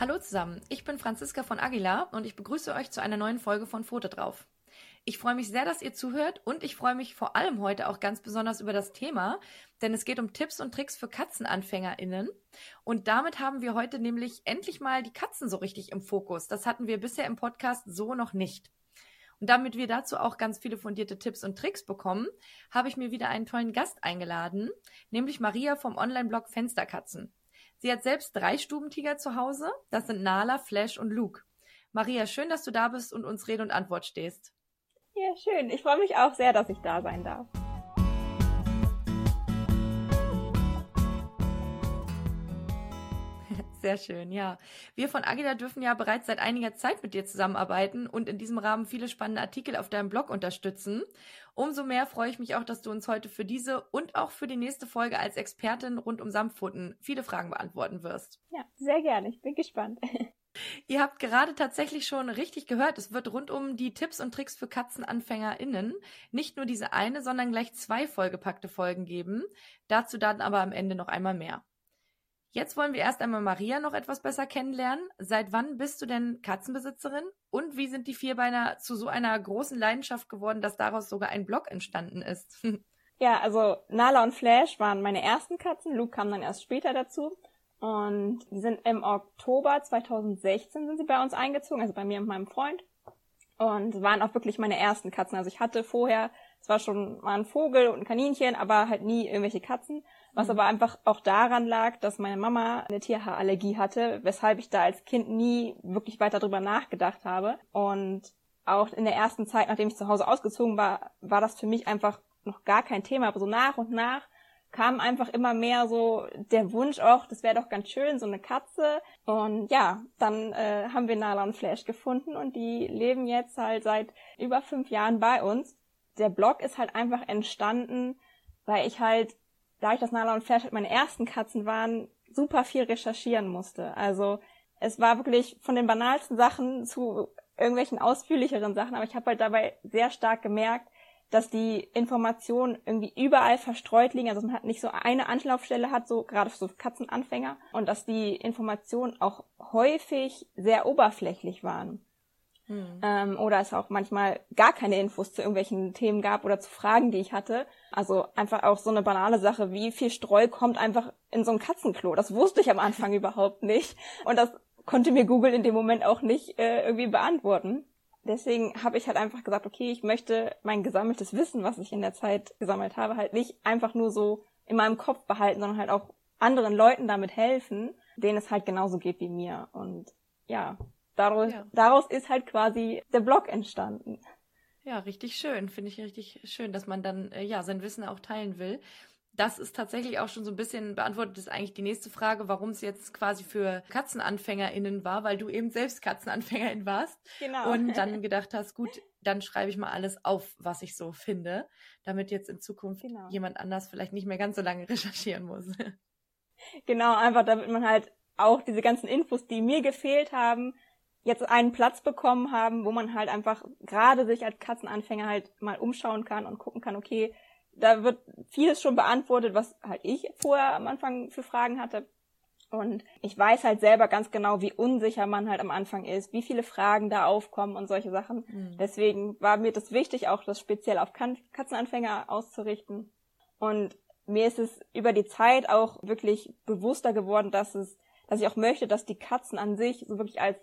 Hallo zusammen, ich bin Franziska von Aguilar und ich begrüße euch zu einer neuen Folge von Foto drauf. Ich freue mich sehr, dass ihr zuhört und ich freue mich vor allem heute auch ganz besonders über das Thema, denn es geht um Tipps und Tricks für KatzenanfängerInnen. Und damit haben wir heute nämlich endlich mal die Katzen so richtig im Fokus. Das hatten wir bisher im Podcast so noch nicht. Und damit wir dazu auch ganz viele fundierte Tipps und Tricks bekommen, habe ich mir wieder einen tollen Gast eingeladen, nämlich Maria vom Online-Blog Fensterkatzen. Sie hat selbst drei Stubentiger zu Hause. Das sind Nala, Flash und Luke. Maria, schön, dass du da bist und uns Rede und Antwort stehst. Ja, schön. Ich freue mich auch sehr, dass ich da sein darf. Sehr schön, ja. Wir von Agida dürfen ja bereits seit einiger Zeit mit dir zusammenarbeiten und in diesem Rahmen viele spannende Artikel auf deinem Blog unterstützen. Umso mehr freue ich mich auch, dass du uns heute für diese und auch für die nächste Folge als Expertin rund um Samtpfoten viele Fragen beantworten wirst. Ja, sehr gerne. Ich bin gespannt. Ihr habt gerade tatsächlich schon richtig gehört, es wird rund um die Tipps und Tricks für KatzenanfängerInnen nicht nur diese eine, sondern gleich zwei vollgepackte Folgen geben. Dazu dann aber am Ende noch einmal mehr. Jetzt wollen wir erst einmal Maria noch etwas besser kennenlernen. Seit wann bist du denn Katzenbesitzerin? Und wie sind die Vierbeiner zu so einer großen Leidenschaft geworden, dass daraus sogar ein Blog entstanden ist? ja, also Nala und Flash waren meine ersten Katzen. Luke kam dann erst später dazu. Und die sind im Oktober 2016 sind sie bei uns eingezogen, also bei mir und meinem Freund. Und waren auch wirklich meine ersten Katzen. Also ich hatte vorher zwar schon mal einen Vogel und ein Kaninchen, aber halt nie irgendwelche Katzen. Was aber einfach auch daran lag, dass meine Mama eine Tierhaarallergie hatte, weshalb ich da als Kind nie wirklich weiter drüber nachgedacht habe. Und auch in der ersten Zeit, nachdem ich zu Hause ausgezogen war, war das für mich einfach noch gar kein Thema. Aber so nach und nach kam einfach immer mehr so der Wunsch auch, das wäre doch ganz schön, so eine Katze. Und ja, dann äh, haben wir Nala und Flash gefunden und die leben jetzt halt seit über fünf Jahren bei uns. Der Blog ist halt einfach entstanden, weil ich halt, dadurch, dass Nala und Flash halt meine ersten Katzen waren, super viel recherchieren musste. Also es war wirklich von den banalsten Sachen zu irgendwelchen ausführlicheren Sachen, aber ich habe halt dabei sehr stark gemerkt, dass die Informationen irgendwie überall verstreut liegen, also man hat nicht so eine Anlaufstelle hat, so gerade für so Katzenanfänger, und dass die Informationen auch häufig sehr oberflächlich waren. Hm. Ähm, oder es auch manchmal gar keine Infos zu irgendwelchen Themen gab oder zu Fragen, die ich hatte. Also einfach auch so eine banale Sache, wie viel Streu kommt einfach in so ein Katzenklo. Das wusste ich am Anfang überhaupt nicht. Und das konnte mir Google in dem Moment auch nicht äh, irgendwie beantworten deswegen habe ich halt einfach gesagt, okay, ich möchte mein gesammeltes Wissen, was ich in der Zeit gesammelt habe, halt nicht einfach nur so in meinem Kopf behalten, sondern halt auch anderen Leuten damit helfen, denen es halt genauso geht wie mir. Und ja, daraus, ja. daraus ist halt quasi der Blog entstanden. Ja, richtig schön. Finde ich richtig schön, dass man dann äh, ja sein Wissen auch teilen will das ist tatsächlich auch schon so ein bisschen beantwortet, ist eigentlich die nächste Frage, warum es jetzt quasi für KatzenanfängerInnen war, weil du eben selbst KatzenanfängerIn warst. Genau. Und dann gedacht hast, gut, dann schreibe ich mal alles auf, was ich so finde, damit jetzt in Zukunft genau. jemand anders vielleicht nicht mehr ganz so lange recherchieren muss. Genau, einfach damit man halt auch diese ganzen Infos, die mir gefehlt haben, jetzt einen Platz bekommen haben, wo man halt einfach gerade sich als Katzenanfänger halt mal umschauen kann und gucken kann, okay, da wird vieles schon beantwortet, was halt ich vorher am Anfang für Fragen hatte. Und ich weiß halt selber ganz genau, wie unsicher man halt am Anfang ist, wie viele Fragen da aufkommen und solche Sachen. Mhm. Deswegen war mir das wichtig, auch das speziell auf Katzenanfänger auszurichten. Und mir ist es über die Zeit auch wirklich bewusster geworden, dass es, dass ich auch möchte, dass die Katzen an sich so wirklich als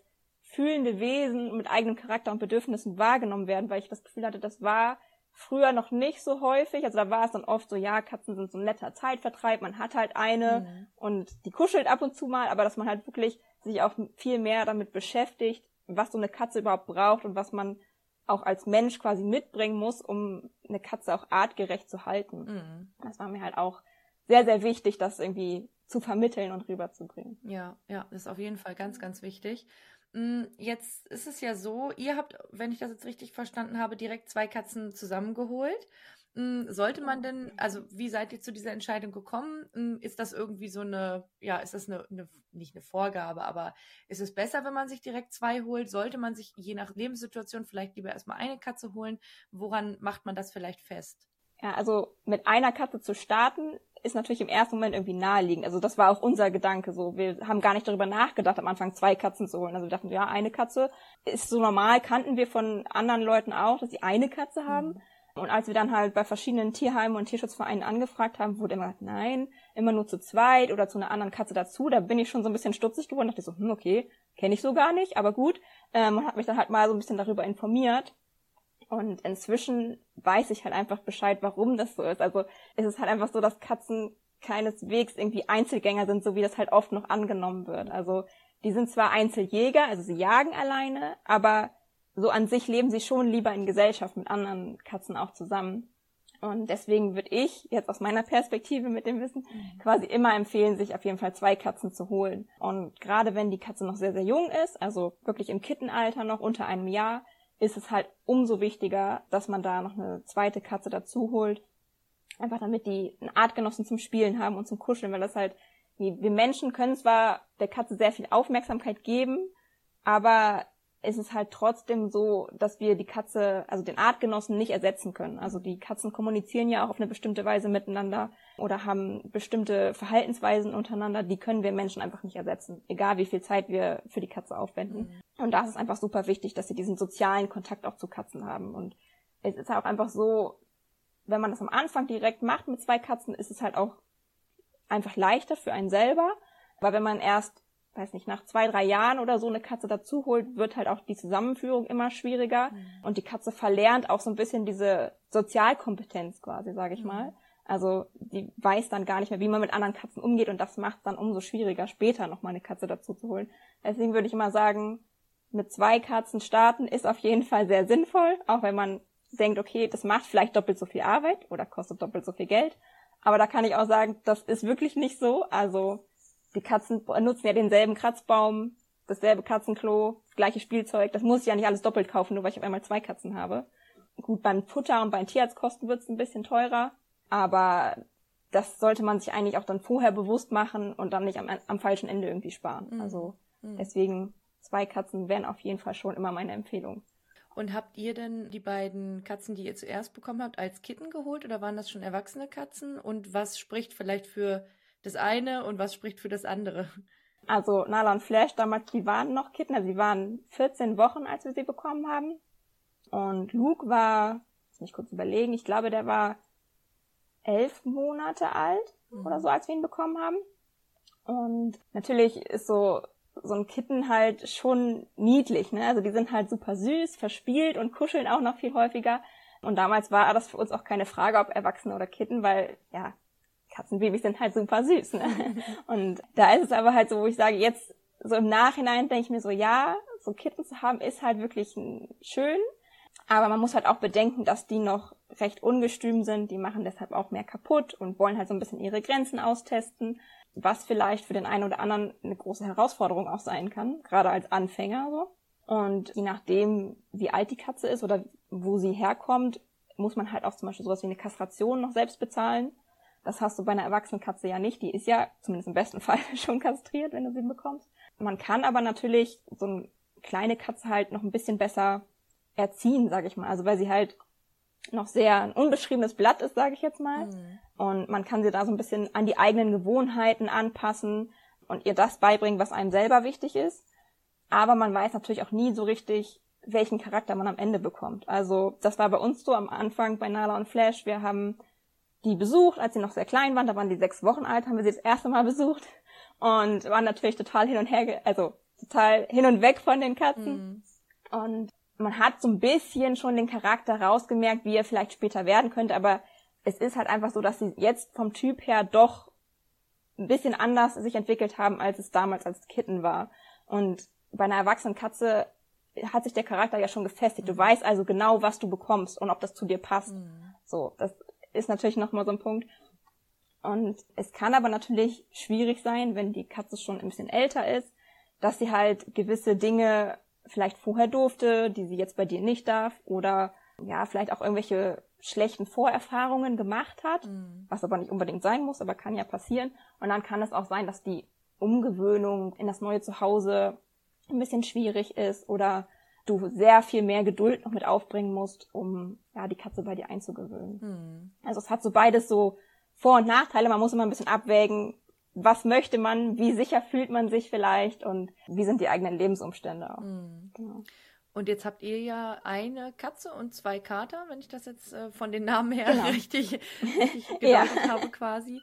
fühlende Wesen mit eigenem Charakter und Bedürfnissen wahrgenommen werden, weil ich das Gefühl hatte, das war früher noch nicht so häufig. Also da war es dann oft so, ja, Katzen sind so ein netter Zeitvertreib, man hat halt eine mhm. und die kuschelt ab und zu mal, aber dass man halt wirklich sich auch viel mehr damit beschäftigt, was so eine Katze überhaupt braucht und was man auch als Mensch quasi mitbringen muss, um eine Katze auch artgerecht zu halten. Mhm. Das war mir halt auch sehr, sehr wichtig, das irgendwie zu vermitteln und rüberzubringen. Ja, ja, das ist auf jeden Fall ganz, ganz wichtig. Hm, jetzt ist es ja so, ihr habt, wenn ich das jetzt richtig verstanden habe, direkt zwei Katzen zusammengeholt. Hm, sollte man denn, also wie seid ihr zu dieser Entscheidung gekommen? Hm, ist das irgendwie so eine, ja, ist das eine, eine, nicht eine Vorgabe, aber ist es besser, wenn man sich direkt zwei holt? Sollte man sich je nach Lebenssituation vielleicht lieber erstmal eine Katze holen? Woran macht man das vielleicht fest? Ja, also mit einer Katze zu starten, ist natürlich im ersten Moment irgendwie naheliegend. Also das war auch unser Gedanke so. Wir haben gar nicht darüber nachgedacht, am Anfang zwei Katzen zu holen. Also wir dachten, ja, eine Katze ist so normal, kannten wir von anderen Leuten auch, dass sie eine Katze haben. Mhm. Und als wir dann halt bei verschiedenen Tierheimen und Tierschutzvereinen angefragt haben, wurde immer gesagt, nein, immer nur zu zweit oder zu einer anderen Katze dazu. Da bin ich schon so ein bisschen stutzig geworden, dachte so, hm, okay, kenne ich so gar nicht, aber gut. Ähm, und hat mich dann halt mal so ein bisschen darüber informiert. Und inzwischen weiß ich halt einfach Bescheid, warum das so ist. Also es ist halt einfach so, dass Katzen keineswegs irgendwie Einzelgänger sind, so wie das halt oft noch angenommen wird. Also die sind zwar Einzeljäger, also sie jagen alleine, aber so an sich leben sie schon lieber in Gesellschaft mit anderen Katzen auch zusammen. Und deswegen würde ich jetzt aus meiner Perspektive mit dem Wissen mhm. quasi immer empfehlen, sich auf jeden Fall zwei Katzen zu holen. Und gerade wenn die Katze noch sehr, sehr jung ist, also wirklich im Kittenalter noch unter einem Jahr, ist es halt umso wichtiger, dass man da noch eine zweite Katze dazu holt. Einfach damit die einen Artgenossen zum Spielen haben und zum Kuscheln, weil das halt, wir Menschen können zwar der Katze sehr viel Aufmerksamkeit geben, aber ist es halt trotzdem so, dass wir die Katze, also den Artgenossen nicht ersetzen können. Also die Katzen kommunizieren ja auch auf eine bestimmte Weise miteinander oder haben bestimmte Verhaltensweisen untereinander, die können wir Menschen einfach nicht ersetzen, egal wie viel Zeit wir für die Katze aufwenden. Mhm. Und da ist es einfach super wichtig, dass sie diesen sozialen Kontakt auch zu Katzen haben. Und es ist auch einfach so, wenn man das am Anfang direkt macht mit zwei Katzen, ist es halt auch einfach leichter für einen selber. Aber wenn man erst weiß nicht, nach zwei, drei Jahren oder so eine Katze dazu holt, wird halt auch die Zusammenführung immer schwieriger. Mhm. Und die Katze verlernt auch so ein bisschen diese Sozialkompetenz quasi, sage ich mhm. mal. Also die weiß dann gar nicht mehr, wie man mit anderen Katzen umgeht und das macht dann umso schwieriger, später nochmal eine Katze dazu zu holen. Deswegen würde ich immer sagen, mit zwei Katzen starten ist auf jeden Fall sehr sinnvoll, auch wenn man denkt, okay, das macht vielleicht doppelt so viel Arbeit oder kostet doppelt so viel Geld. Aber da kann ich auch sagen, das ist wirklich nicht so. Also die Katzen nutzen ja denselben Kratzbaum, dasselbe Katzenklo, das gleiche Spielzeug. Das muss ich ja nicht alles doppelt kaufen, nur weil ich auf einmal zwei Katzen habe. Gut, beim Futter und beim Tierarztkosten wird es ein bisschen teurer, aber das sollte man sich eigentlich auch dann vorher bewusst machen und dann nicht am, am falschen Ende irgendwie sparen. Mhm. Also mhm. deswegen zwei Katzen wären auf jeden Fall schon immer meine Empfehlung. Und habt ihr denn die beiden Katzen, die ihr zuerst bekommen habt, als Kitten geholt oder waren das schon erwachsene Katzen? Und was spricht vielleicht für das eine und was spricht für das andere? Also Nala und Flash damals, die waren noch Kitten, also sie waren 14 Wochen, als wir sie bekommen haben. Und Luke war, lass mich kurz überlegen, ich glaube, der war elf Monate alt mhm. oder so, als wir ihn bekommen haben. Und natürlich ist so so ein Kitten halt schon niedlich, ne? Also die sind halt super süß, verspielt und kuscheln auch noch viel häufiger. Und damals war das für uns auch keine Frage, ob Erwachsene oder Kitten, weil ja, Katzenbabys sind halt super süß. Ne? Und da ist es aber halt so, wo ich sage, jetzt so im Nachhinein denke ich mir so, ja, so Kitten zu haben ist halt wirklich schön. Aber man muss halt auch bedenken, dass die noch recht ungestüm sind. Die machen deshalb auch mehr kaputt und wollen halt so ein bisschen ihre Grenzen austesten, was vielleicht für den einen oder anderen eine große Herausforderung auch sein kann, gerade als Anfänger so. Und je nachdem, wie alt die Katze ist oder wo sie herkommt, muss man halt auch zum Beispiel sowas wie eine Kastration noch selbst bezahlen. Das hast du bei einer erwachsenen Katze ja nicht. Die ist ja zumindest im besten Fall schon kastriert, wenn du sie bekommst. Man kann aber natürlich so eine kleine Katze halt noch ein bisschen besser erziehen, sage ich mal. Also weil sie halt noch sehr ein unbeschriebenes Blatt ist, sage ich jetzt mal. Mhm. Und man kann sie da so ein bisschen an die eigenen Gewohnheiten anpassen und ihr das beibringen, was einem selber wichtig ist. Aber man weiß natürlich auch nie so richtig, welchen Charakter man am Ende bekommt. Also das war bei uns so am Anfang bei Nala und Flash. Wir haben die besucht, als sie noch sehr klein waren. Da waren die sechs Wochen alt, haben wir sie das erste Mal besucht und waren natürlich total hin und her, also total hin und weg von den Katzen. Mhm. Und man hat so ein bisschen schon den Charakter rausgemerkt, wie er vielleicht später werden könnte, aber es ist halt einfach so, dass sie jetzt vom Typ her doch ein bisschen anders sich entwickelt haben, als es damals als Kitten war. Und bei einer erwachsenen Katze hat sich der Charakter ja schon gefestigt. Du mhm. weißt also genau, was du bekommst und ob das zu dir passt. Mhm. So, das ist natürlich nochmal so ein Punkt. Und es kann aber natürlich schwierig sein, wenn die Katze schon ein bisschen älter ist, dass sie halt gewisse Dinge vielleicht vorher durfte, die sie jetzt bei dir nicht darf, oder ja, vielleicht auch irgendwelche schlechten Vorerfahrungen gemacht hat, mhm. was aber nicht unbedingt sein muss, aber kann ja passieren. Und dann kann es auch sein, dass die Umgewöhnung in das neue Zuhause ein bisschen schwierig ist oder du sehr viel mehr Geduld noch mit aufbringen musst, um ja die Katze bei dir einzugewöhnen. Hm. Also es hat so beides so Vor- und Nachteile. Man muss immer ein bisschen abwägen, was möchte man, wie sicher fühlt man sich vielleicht und wie sind die eigenen Lebensumstände auch. Mhm. Genau. Und jetzt habt ihr ja eine Katze und zwei Kater, wenn ich das jetzt äh, von den Namen her genau. richtig, richtig gedeutet ja. habe quasi.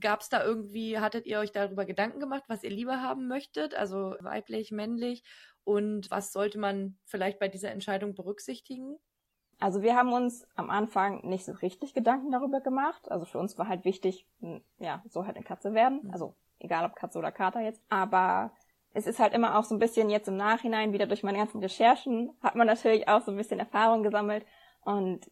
Gab es da irgendwie, hattet ihr euch darüber Gedanken gemacht, was ihr lieber haben möchtet? Also weiblich, männlich? Und was sollte man vielleicht bei dieser Entscheidung berücksichtigen? Also wir haben uns am Anfang nicht so richtig Gedanken darüber gemacht. Also für uns war halt wichtig, ja, so halt eine Katze werden. Mhm. Also egal ob Katze oder Kater jetzt. Aber es ist halt immer auch so ein bisschen jetzt im Nachhinein, wieder durch meine ganzen Recherchen, hat man natürlich auch so ein bisschen Erfahrung gesammelt und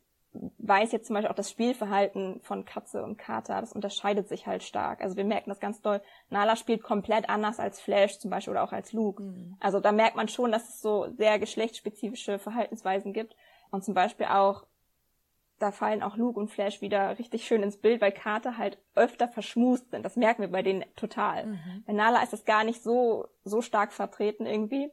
weiß jetzt zum Beispiel auch das Spielverhalten von Katze und Kater, das unterscheidet sich halt stark. Also wir merken das ganz doll. Nala spielt komplett anders als Flash zum Beispiel oder auch als Luke. Mhm. Also da merkt man schon, dass es so sehr geschlechtsspezifische Verhaltensweisen gibt. Und zum Beispiel auch da fallen auch Luke und Flash wieder richtig schön ins Bild, weil Kater halt öfter verschmust sind. Das merken wir bei denen total. Mhm. Bei Nala ist das gar nicht so, so stark vertreten irgendwie.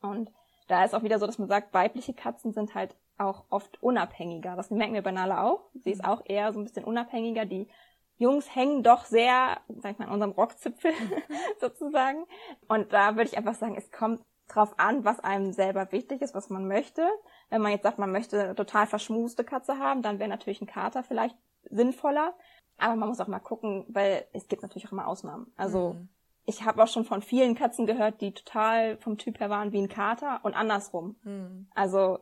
Und da ist auch wieder so, dass man sagt, weibliche Katzen sind halt auch oft unabhängiger. Das merken wir bei Nala auch. Sie ist mhm. auch eher so ein bisschen unabhängiger. Die Jungs hängen doch sehr, sag ich mal, an unserem Rockzipfel sozusagen. Und da würde ich einfach sagen, es kommt drauf an, was einem selber wichtig ist, was man möchte. Wenn man jetzt sagt, man möchte eine total verschmuste Katze haben, dann wäre natürlich ein Kater vielleicht sinnvoller. Aber man muss auch mal gucken, weil es gibt natürlich auch immer Ausnahmen. Also mhm. ich habe auch schon von vielen Katzen gehört, die total vom Typ her waren wie ein Kater und andersrum. Mhm. Also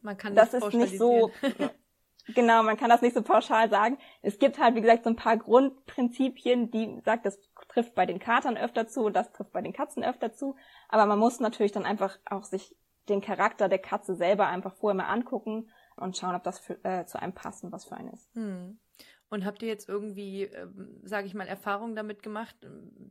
man kann das, das ist nicht so genau, man kann das nicht so pauschal sagen. Es gibt halt wie gesagt so ein paar Grundprinzipien, die sagt, das trifft bei den Katern öfter zu und das trifft bei den Katzen öfter zu. Aber man muss natürlich dann einfach auch sich den Charakter der Katze selber einfach vorher mal angucken und schauen, ob das für, äh, zu einem passt und was für einen ist. Hm. Und habt ihr jetzt irgendwie, äh, sage ich mal, Erfahrungen damit gemacht,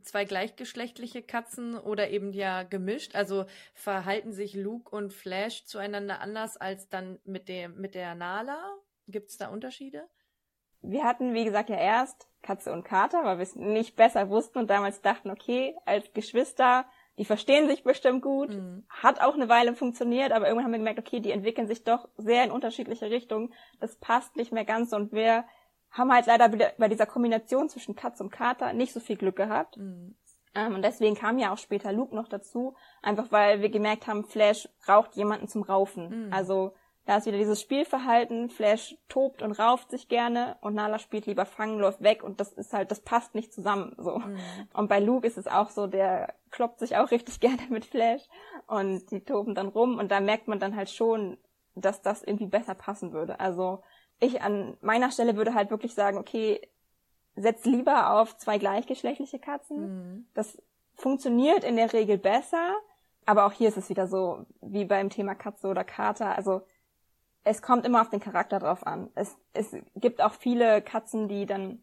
zwei gleichgeschlechtliche Katzen oder eben ja gemischt? Also verhalten sich Luke und Flash zueinander anders als dann mit dem mit der Nala? Gibt es da Unterschiede? Wir hatten, wie gesagt, ja erst Katze und Kater, weil wir es nicht besser wussten und damals dachten, okay, als Geschwister die verstehen sich bestimmt gut, mhm. hat auch eine Weile funktioniert, aber irgendwann haben wir gemerkt, okay, die entwickeln sich doch sehr in unterschiedliche Richtungen. Das passt nicht mehr ganz und wir haben halt leider bei dieser Kombination zwischen Katz und Kater nicht so viel Glück gehabt. Mhm. Ähm, und deswegen kam ja auch später Luke noch dazu, einfach weil wir gemerkt haben, Flash braucht jemanden zum Raufen. Mhm. Also da ist wieder dieses Spielverhalten, Flash tobt und rauft sich gerne und Nala spielt lieber fangen, läuft weg und das ist halt, das passt nicht zusammen, so. Mhm. Und bei Luke ist es auch so, der kloppt sich auch richtig gerne mit Flash und die toben dann rum und da merkt man dann halt schon, dass das irgendwie besser passen würde. Also ich an meiner Stelle würde halt wirklich sagen, okay, setz lieber auf zwei gleichgeschlechtliche Katzen. Mhm. Das funktioniert in der Regel besser, aber auch hier ist es wieder so, wie beim Thema Katze oder Kater, also es kommt immer auf den Charakter drauf an. Es, es gibt auch viele Katzen, die dann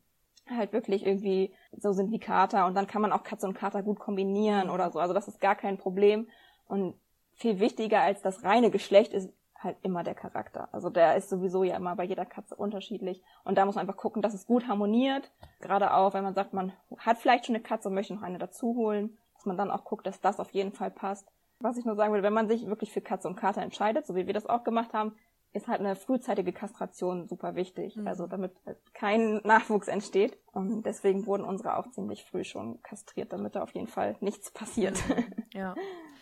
halt wirklich irgendwie so sind wie Kater und dann kann man auch Katze und Kater gut kombinieren oder so. Also das ist gar kein Problem. Und viel wichtiger als das reine Geschlecht ist halt immer der Charakter. Also der ist sowieso ja immer bei jeder Katze unterschiedlich. Und da muss man einfach gucken, dass es gut harmoniert. Gerade auch, wenn man sagt, man hat vielleicht schon eine Katze und möchte noch eine dazu holen, dass man dann auch guckt, dass das auf jeden Fall passt. Was ich nur sagen würde, wenn man sich wirklich für Katze und Kater entscheidet, so wie wir das auch gemacht haben, ist halt eine frühzeitige Kastration super wichtig, mhm. also damit kein Nachwuchs entsteht. Und deswegen wurden unsere auch ziemlich früh schon kastriert, damit da auf jeden Fall nichts passiert. Mhm. Ja.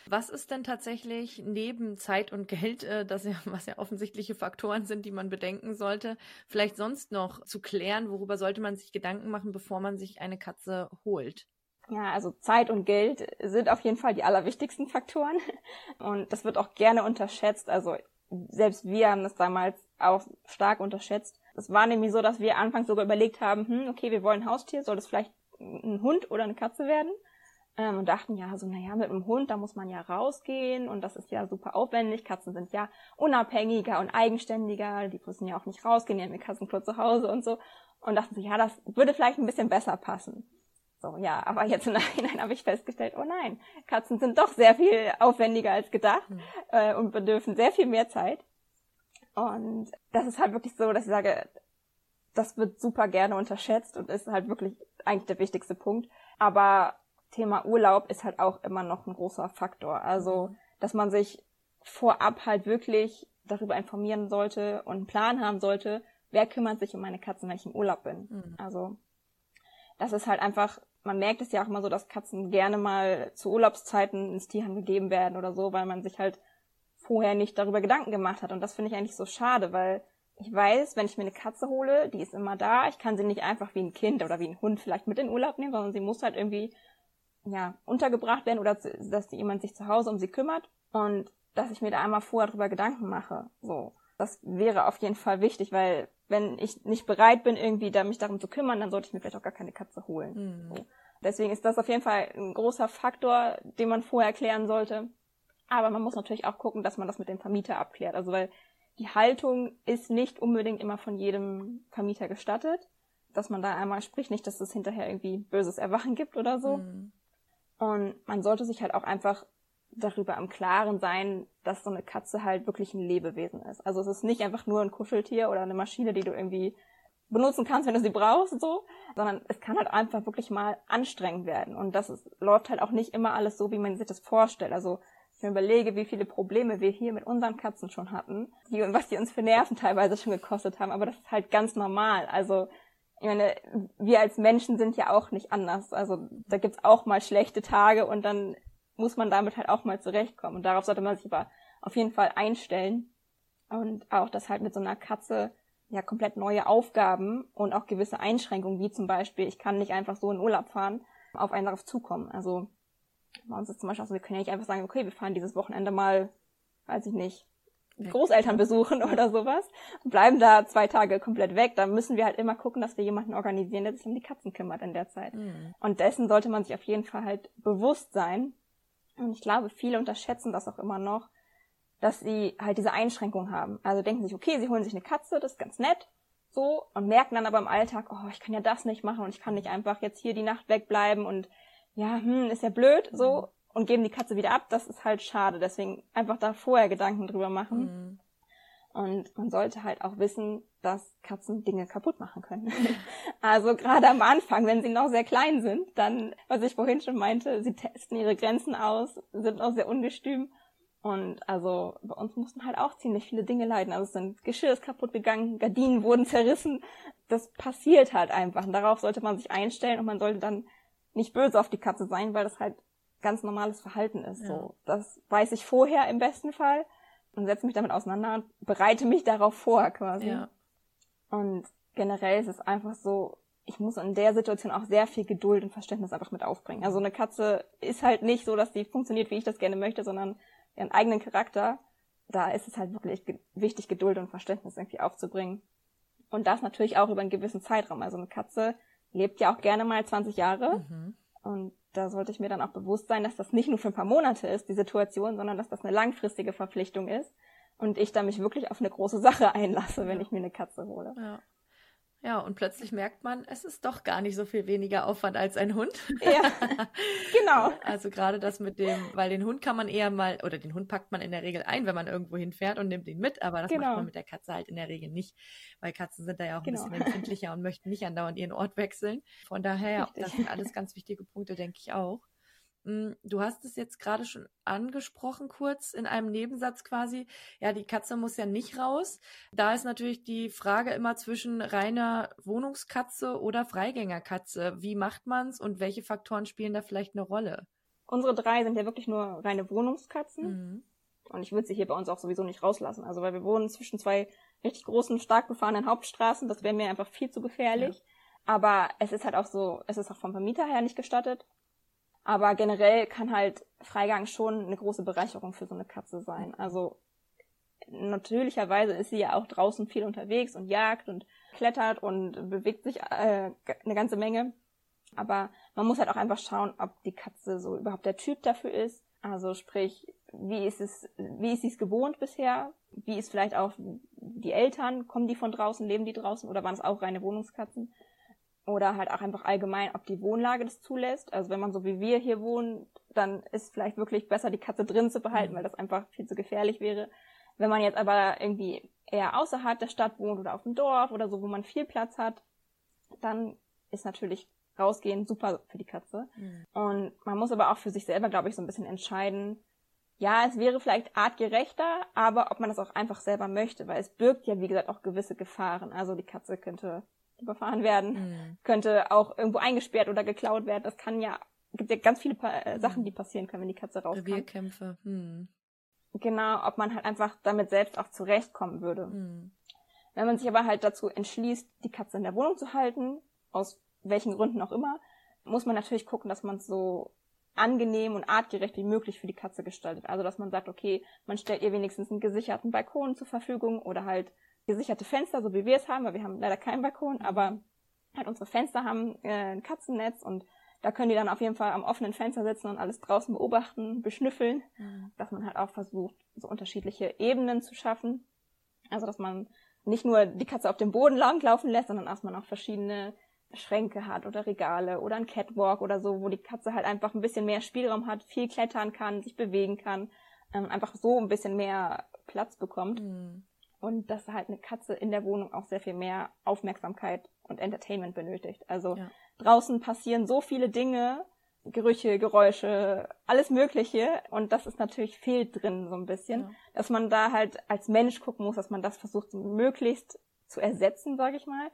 Was ist denn tatsächlich neben Zeit und Geld, äh, das ja, was ja offensichtliche Faktoren sind, die man bedenken sollte, vielleicht sonst noch zu klären, worüber sollte man sich Gedanken machen, bevor man sich eine Katze holt? Ja, also Zeit und Geld sind auf jeden Fall die allerwichtigsten Faktoren. Und das wird auch gerne unterschätzt. Also selbst wir haben das damals auch stark unterschätzt. Es war nämlich so, dass wir anfangs sogar überlegt haben, hm, okay, wir wollen ein Haustier, soll das vielleicht ein Hund oder eine Katze werden? Ähm, und dachten ja so, naja, mit einem Hund, da muss man ja rausgehen und das ist ja super aufwendig. Katzen sind ja unabhängiger und eigenständiger, die müssen ja auch nicht rausgehen, die haben ihr Katzenklo zu Hause und so. Und dachten so, ja, das würde vielleicht ein bisschen besser passen. So, ja, aber jetzt im Nachhinein habe ich festgestellt, oh nein, Katzen sind doch sehr viel aufwendiger als gedacht mhm. äh, und bedürfen sehr viel mehr Zeit. Und das ist halt wirklich so, dass ich sage, das wird super gerne unterschätzt und ist halt wirklich eigentlich der wichtigste Punkt. Aber Thema Urlaub ist halt auch immer noch ein großer Faktor. Also, mhm. dass man sich vorab halt wirklich darüber informieren sollte und einen Plan haben sollte, wer kümmert sich um meine Katzen, wenn ich im Urlaub bin. Mhm. Also das ist halt einfach, man merkt es ja auch immer so, dass Katzen gerne mal zu Urlaubszeiten ins Tierheim gegeben werden oder so, weil man sich halt vorher nicht darüber Gedanken gemacht hat. Und das finde ich eigentlich so schade, weil ich weiß, wenn ich mir eine Katze hole, die ist immer da. Ich kann sie nicht einfach wie ein Kind oder wie ein Hund vielleicht mit in Urlaub nehmen, sondern sie muss halt irgendwie ja untergebracht werden oder dass jemand sich zu Hause um sie kümmert und dass ich mir da einmal vorher darüber Gedanken mache. So, das wäre auf jeden Fall wichtig, weil wenn ich nicht bereit bin, irgendwie da mich darum zu kümmern, dann sollte ich mir vielleicht auch gar keine Katze holen. Mhm. So. Deswegen ist das auf jeden Fall ein großer Faktor, den man vorher klären sollte. Aber man muss natürlich auch gucken, dass man das mit dem Vermieter abklärt. Also weil die Haltung ist nicht unbedingt immer von jedem Vermieter gestattet, dass man da einmal spricht, nicht, dass es hinterher irgendwie böses Erwachen gibt oder so. Mhm. Und man sollte sich halt auch einfach darüber im Klaren sein, dass so eine Katze halt wirklich ein Lebewesen ist. Also es ist nicht einfach nur ein Kuscheltier oder eine Maschine, die du irgendwie benutzen kannst, wenn du sie brauchst, so, sondern es kann halt einfach wirklich mal anstrengend werden. Und das ist, läuft halt auch nicht immer alles so, wie man sich das vorstellt. Also ich mir überlege, wie viele Probleme wir hier mit unseren Katzen schon hatten, die, und was die uns für Nerven teilweise schon gekostet haben, aber das ist halt ganz normal. Also, ich meine, wir als Menschen sind ja auch nicht anders. Also, da gibt's auch mal schlechte Tage und dann muss man damit halt auch mal zurechtkommen. Und darauf sollte man sich aber auf jeden Fall einstellen. Und auch, dass halt mit so einer Katze ja komplett neue Aufgaben und auch gewisse Einschränkungen, wie zum Beispiel, ich kann nicht einfach so in Urlaub fahren, auf einen darauf zukommen. Also bei uns ist zum Beispiel auch so, wir können ja nicht einfach sagen, okay, wir fahren dieses Wochenende mal, weiß ich nicht, Großeltern besuchen oder sowas und bleiben da zwei Tage komplett weg. Da müssen wir halt immer gucken, dass wir jemanden organisieren, der sich um die Katzen kümmert in der Zeit. Mhm. Und dessen sollte man sich auf jeden Fall halt bewusst sein. Und ich glaube, viele unterschätzen das auch immer noch, dass sie halt diese Einschränkung haben. Also denken sich, okay, sie holen sich eine Katze, das ist ganz nett, so, und merken dann aber im Alltag, oh, ich kann ja das nicht machen und ich kann nicht einfach jetzt hier die Nacht wegbleiben und ja, hm, ist ja blöd, so, mhm. und geben die Katze wieder ab, das ist halt schade. Deswegen einfach da vorher Gedanken drüber machen. Mhm. Und man sollte halt auch wissen, dass Katzen Dinge kaputt machen können. also gerade am Anfang, wenn sie noch sehr klein sind, dann, was ich vorhin schon meinte, sie testen ihre Grenzen aus, sind auch sehr ungestüm. Und also bei uns mussten halt auch ziemlich viele Dinge leiden. Also sind Geschirr ist kaputt gegangen, Gardinen wurden zerrissen. Das passiert halt einfach. Und darauf sollte man sich einstellen und man sollte dann nicht böse auf die Katze sein, weil das halt ganz normales Verhalten ist. Ja. So, das weiß ich vorher im besten Fall und setze mich damit auseinander und bereite mich darauf vor quasi. Ja. Und generell ist es einfach so, ich muss in der Situation auch sehr viel Geduld und Verständnis einfach mit aufbringen. Also eine Katze ist halt nicht so, dass die funktioniert, wie ich das gerne möchte, sondern ihren eigenen Charakter. Da ist es halt wirklich wichtig, Geduld und Verständnis irgendwie aufzubringen. Und das natürlich auch über einen gewissen Zeitraum. Also eine Katze lebt ja auch gerne mal 20 Jahre. Mhm. Und da sollte ich mir dann auch bewusst sein, dass das nicht nur für ein paar Monate ist, die Situation, sondern dass das eine langfristige Verpflichtung ist. Und ich da mich wirklich auf eine große Sache einlasse, wenn ich mir eine Katze hole. Ja. Ja, und plötzlich merkt man, es ist doch gar nicht so viel weniger Aufwand als ein Hund. Ja, genau. Also gerade das mit dem, weil den Hund kann man eher mal, oder den Hund packt man in der Regel ein, wenn man irgendwo hinfährt und nimmt ihn mit, aber das genau. macht man mit der Katze halt in der Regel nicht, weil Katzen sind da ja auch genau. ein bisschen empfindlicher und möchten nicht andauernd ihren Ort wechseln. Von daher, Richtig. das sind alles ganz wichtige Punkte, denke ich auch. Hm, du hast es jetzt gerade schon angesprochen, kurz in einem Nebensatz quasi. Ja, die Katze muss ja nicht raus. Da ist natürlich die Frage immer zwischen reiner Wohnungskatze oder Freigängerkatze. Wie macht man's und welche Faktoren spielen da vielleicht eine Rolle? Unsere drei sind ja wirklich nur reine Wohnungskatzen. Mhm. Und ich würde sie hier bei uns auch sowieso nicht rauslassen. Also, weil wir wohnen zwischen zwei richtig großen, stark befahrenen Hauptstraßen. Das wäre mir einfach viel zu gefährlich. Ja. Aber es ist halt auch so, es ist auch vom Vermieter her nicht gestattet. Aber generell kann halt Freigang schon eine große Bereicherung für so eine Katze sein. Also natürlicherweise ist sie ja auch draußen viel unterwegs und jagt und klettert und bewegt sich äh, eine ganze Menge. Aber man muss halt auch einfach schauen, ob die Katze so überhaupt der Typ dafür ist. Also sprich, wie ist es, wie ist sie es gewohnt bisher? Wie ist vielleicht auch die Eltern? Kommen die von draußen? Leben die draußen? Oder waren es auch reine Wohnungskatzen? Oder halt auch einfach allgemein, ob die Wohnlage das zulässt. Also wenn man so wie wir hier wohnen, dann ist vielleicht wirklich besser, die Katze drin zu behalten, mhm. weil das einfach viel zu gefährlich wäre. Wenn man jetzt aber irgendwie eher außerhalb der Stadt wohnt oder auf dem Dorf oder so, wo man viel Platz hat, dann ist natürlich rausgehen super für die Katze. Mhm. Und man muss aber auch für sich selber, glaube ich, so ein bisschen entscheiden, ja, es wäre vielleicht artgerechter, aber ob man das auch einfach selber möchte, weil es birgt ja, wie gesagt, auch gewisse Gefahren. Also die Katze könnte überfahren werden, mhm. könnte auch irgendwo eingesperrt oder geklaut werden. Das kann ja, gibt ja ganz viele äh, Sachen, die passieren können, wenn die Katze rauskommt. Revierkämpfe. Hm. Genau, ob man halt einfach damit selbst auch zurechtkommen würde. Hm. Wenn man sich aber halt dazu entschließt, die Katze in der Wohnung zu halten, aus welchen Gründen auch immer, muss man natürlich gucken, dass man es so angenehm und artgerecht wie möglich für die Katze gestaltet. Also dass man sagt, okay, man stellt ihr wenigstens einen gesicherten Balkon zur Verfügung oder halt gesicherte Fenster, so wie wir es haben, weil wir haben leider keinen Balkon, aber halt unsere Fenster haben äh, ein Katzennetz und da können die dann auf jeden Fall am offenen Fenster sitzen und alles draußen beobachten, beschnüffeln, mhm. dass man halt auch versucht, so unterschiedliche Ebenen zu schaffen. Also dass man nicht nur die Katze auf dem Boden langlaufen lässt, sondern dass man auch verschiedene Schränke hat oder Regale oder ein Catwalk oder so, wo die Katze halt einfach ein bisschen mehr Spielraum hat, viel klettern kann, sich bewegen kann, ähm, einfach so ein bisschen mehr Platz bekommt. Mhm. Und dass halt eine Katze in der Wohnung auch sehr viel mehr Aufmerksamkeit und Entertainment benötigt. Also ja. draußen passieren so viele Dinge, Gerüche, Geräusche, alles Mögliche. Und das ist natürlich fehlt drin so ein bisschen, ja. dass man da halt als Mensch gucken muss, dass man das versucht möglichst zu ersetzen, sage ich mal,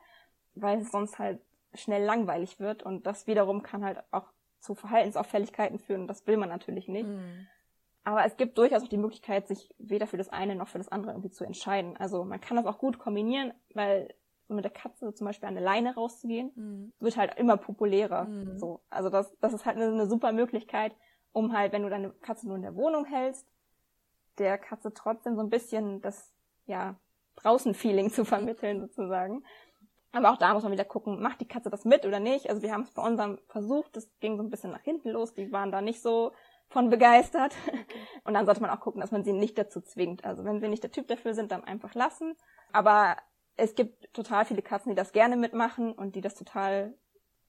weil es sonst halt schnell langweilig wird und das wiederum kann halt auch zu Verhaltensauffälligkeiten führen und das will man natürlich nicht. Mhm. Aber es gibt durchaus auch die Möglichkeit, sich weder für das eine noch für das andere irgendwie zu entscheiden. Also man kann das auch gut kombinieren, weil so mit der Katze zum Beispiel an eine Leine rauszugehen, mhm. wird halt immer populärer. Mhm. So. Also das, das ist halt eine, eine super Möglichkeit, um halt, wenn du deine Katze nur in der Wohnung hältst, der Katze trotzdem so ein bisschen das, ja, Draußen-Feeling zu vermitteln sozusagen. Aber auch da muss man wieder gucken, macht die Katze das mit oder nicht? Also wir haben es bei unserem versucht, das ging so ein bisschen nach hinten los, die waren da nicht so von begeistert. Und dann sollte man auch gucken, dass man sie nicht dazu zwingt. Also wenn sie nicht der Typ dafür sind, dann einfach lassen. Aber es gibt total viele Katzen, die das gerne mitmachen und die das total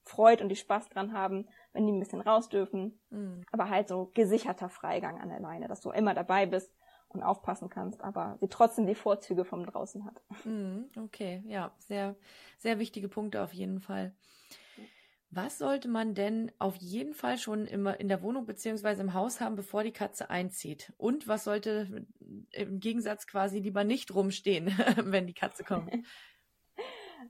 freut und die Spaß dran haben, wenn die ein bisschen raus dürfen. Mhm. Aber halt so gesicherter Freigang an der Leine, dass du immer dabei bist und aufpassen kannst, aber sie trotzdem die Vorzüge vom draußen hat. Mhm, okay, ja, sehr, sehr wichtige Punkte auf jeden Fall. Was sollte man denn auf jeden Fall schon immer in der Wohnung beziehungsweise im Haus haben, bevor die Katze einzieht? Und was sollte im Gegensatz quasi lieber nicht rumstehen, wenn die Katze kommt?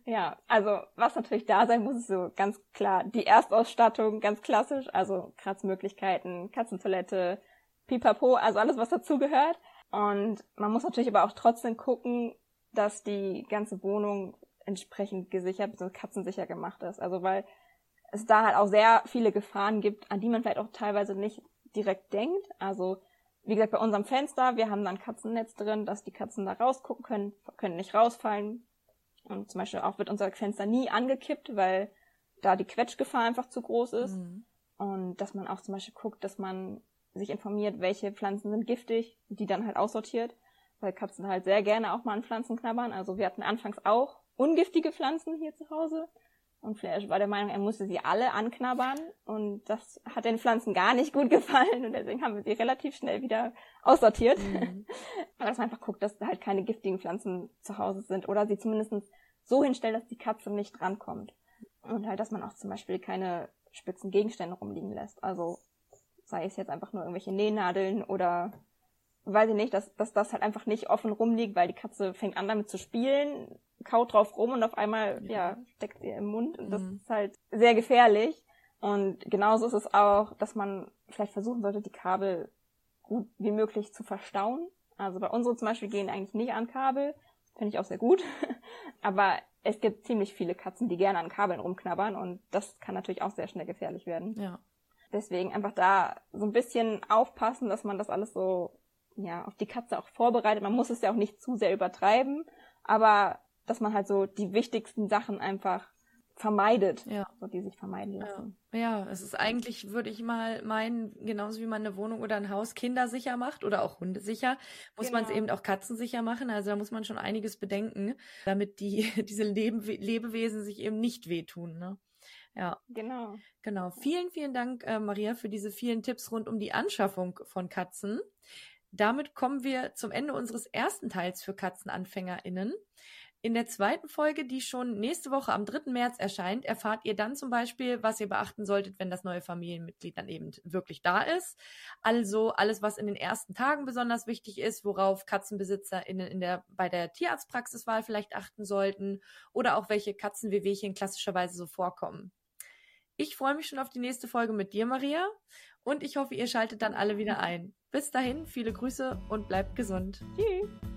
Ja, also was natürlich da sein muss, ist so ganz klar die Erstausstattung, ganz klassisch, also Kratzmöglichkeiten, Katzentoilette, Pipapo, also alles, was dazugehört. Und man muss natürlich aber auch trotzdem gucken, dass die ganze Wohnung entsprechend gesichert bzw. katzensicher gemacht ist. Also weil es da halt auch sehr viele Gefahren gibt, an die man vielleicht auch teilweise nicht direkt denkt. Also wie gesagt, bei unserem Fenster, wir haben da ein Katzennetz drin, dass die Katzen da rausgucken können, können nicht rausfallen. Und zum Beispiel auch wird unser Fenster nie angekippt, weil da die Quetschgefahr einfach zu groß ist. Mhm. Und dass man auch zum Beispiel guckt, dass man sich informiert, welche Pflanzen sind giftig, die dann halt aussortiert, weil Katzen halt sehr gerne auch mal an Pflanzen knabbern. Also wir hatten anfangs auch ungiftige Pflanzen hier zu Hause. Und Flash war der Meinung, er musste sie alle anknabbern. Und das hat den Pflanzen gar nicht gut gefallen. Und deswegen haben wir sie relativ schnell wieder aussortiert. Mhm. Aber dass man einfach guckt, dass da halt keine giftigen Pflanzen zu Hause sind. Oder sie zumindest so hinstellt, dass die Katze nicht drankommt. Und halt, dass man auch zum Beispiel keine spitzen Gegenstände rumliegen lässt. Also sei es jetzt einfach nur irgendwelche Nähnadeln oder weiß ich nicht, dass, dass das halt einfach nicht offen rumliegt, weil die Katze fängt an damit zu spielen, kaut drauf rum und auf einmal, ja, ja steckt sie im Mund und das mhm. ist halt sehr gefährlich. Und genauso ist es auch, dass man vielleicht versuchen sollte, die Kabel gut wie möglich zu verstauen. Also bei unseren zum Beispiel gehen eigentlich nicht an Kabel. Finde ich auch sehr gut. Aber es gibt ziemlich viele Katzen, die gerne an Kabeln rumknabbern und das kann natürlich auch sehr schnell gefährlich werden. Ja. Deswegen einfach da so ein bisschen aufpassen, dass man das alles so ja auf die Katze auch vorbereitet. Man muss es ja auch nicht zu sehr übertreiben, aber dass man halt so die wichtigsten Sachen einfach vermeidet, ja. so die sich vermeiden lassen. Ja. ja, es ist eigentlich, würde ich mal meinen, genauso wie man eine Wohnung oder ein Haus kindersicher macht oder auch hundesicher, muss genau. man es eben auch katzensicher machen. Also da muss man schon einiges bedenken, damit die diese Leben, Lebewesen sich eben nicht wehtun. Ne? Ja. Genau. Genau. Vielen, vielen Dank, äh, Maria, für diese vielen Tipps rund um die Anschaffung von Katzen. Damit kommen wir zum Ende unseres ersten Teils für KatzenanfängerInnen. In der zweiten Folge, die schon nächste Woche am 3. März erscheint, erfahrt ihr dann zum Beispiel, was ihr beachten solltet, wenn das neue Familienmitglied dann eben wirklich da ist. Also alles, was in den ersten Tagen besonders wichtig ist, worauf KatzenbesitzerInnen in der, bei der Tierarztpraxiswahl vielleicht achten sollten oder auch welche Katzenwehwehchen klassischerweise so vorkommen. Ich freue mich schon auf die nächste Folge mit dir, Maria. Und ich hoffe, ihr schaltet dann alle wieder ein. Bis dahin, viele Grüße und bleibt gesund. Tschüss.